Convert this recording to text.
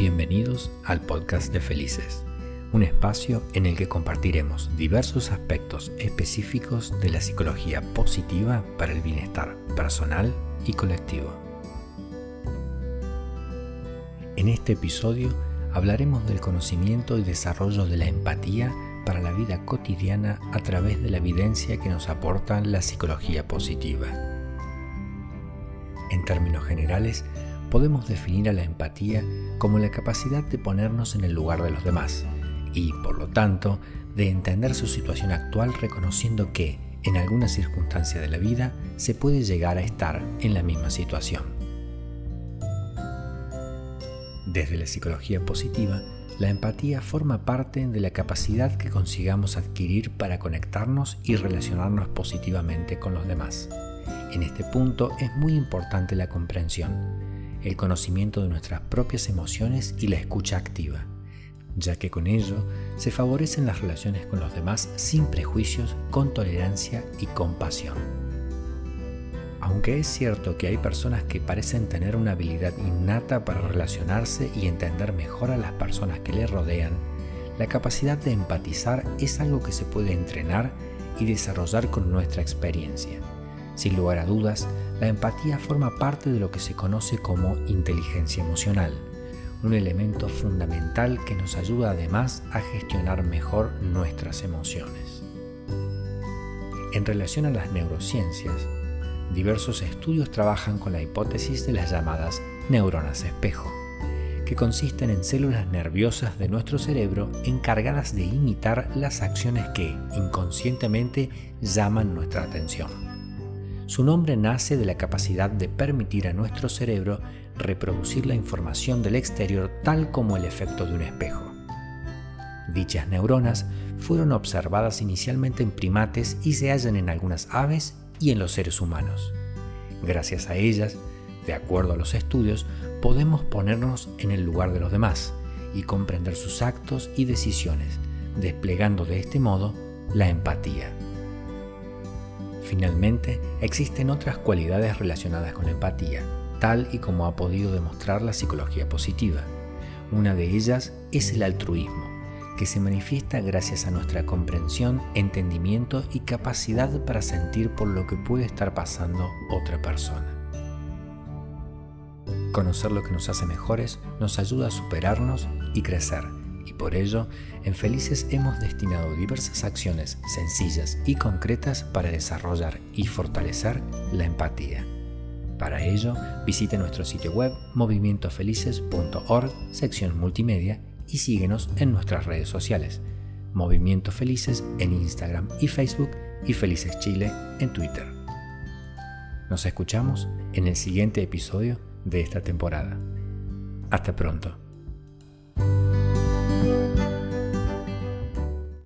Bienvenidos al podcast de Felices, un espacio en el que compartiremos diversos aspectos específicos de la psicología positiva para el bienestar personal y colectivo. En este episodio hablaremos del conocimiento y desarrollo de la empatía para la vida cotidiana a través de la evidencia que nos aporta la psicología positiva. En términos generales, podemos definir a la empatía como la capacidad de ponernos en el lugar de los demás y, por lo tanto, de entender su situación actual reconociendo que, en alguna circunstancia de la vida, se puede llegar a estar en la misma situación. Desde la psicología positiva, la empatía forma parte de la capacidad que consigamos adquirir para conectarnos y relacionarnos positivamente con los demás. En este punto es muy importante la comprensión el conocimiento de nuestras propias emociones y la escucha activa, ya que con ello se favorecen las relaciones con los demás sin prejuicios, con tolerancia y compasión. Aunque es cierto que hay personas que parecen tener una habilidad innata para relacionarse y entender mejor a las personas que les rodean, la capacidad de empatizar es algo que se puede entrenar y desarrollar con nuestra experiencia. Sin lugar a dudas, la empatía forma parte de lo que se conoce como inteligencia emocional, un elemento fundamental que nos ayuda además a gestionar mejor nuestras emociones. En relación a las neurociencias, diversos estudios trabajan con la hipótesis de las llamadas neuronas espejo, que consisten en células nerviosas de nuestro cerebro encargadas de imitar las acciones que inconscientemente llaman nuestra atención. Su nombre nace de la capacidad de permitir a nuestro cerebro reproducir la información del exterior tal como el efecto de un espejo. Dichas neuronas fueron observadas inicialmente en primates y se hallan en algunas aves y en los seres humanos. Gracias a ellas, de acuerdo a los estudios, podemos ponernos en el lugar de los demás y comprender sus actos y decisiones, desplegando de este modo la empatía. Finalmente, existen otras cualidades relacionadas con la empatía, tal y como ha podido demostrar la psicología positiva. Una de ellas es el altruismo, que se manifiesta gracias a nuestra comprensión, entendimiento y capacidad para sentir por lo que puede estar pasando otra persona. Conocer lo que nos hace mejores nos ayuda a superarnos y crecer por ello en Felices hemos destinado diversas acciones sencillas y concretas para desarrollar y fortalecer la empatía. Para ello, visite nuestro sitio web movimientofelices.org, sección multimedia, y síguenos en nuestras redes sociales. Movimiento Felices en Instagram y Facebook y Felices Chile en Twitter. Nos escuchamos en el siguiente episodio de esta temporada. Hasta pronto.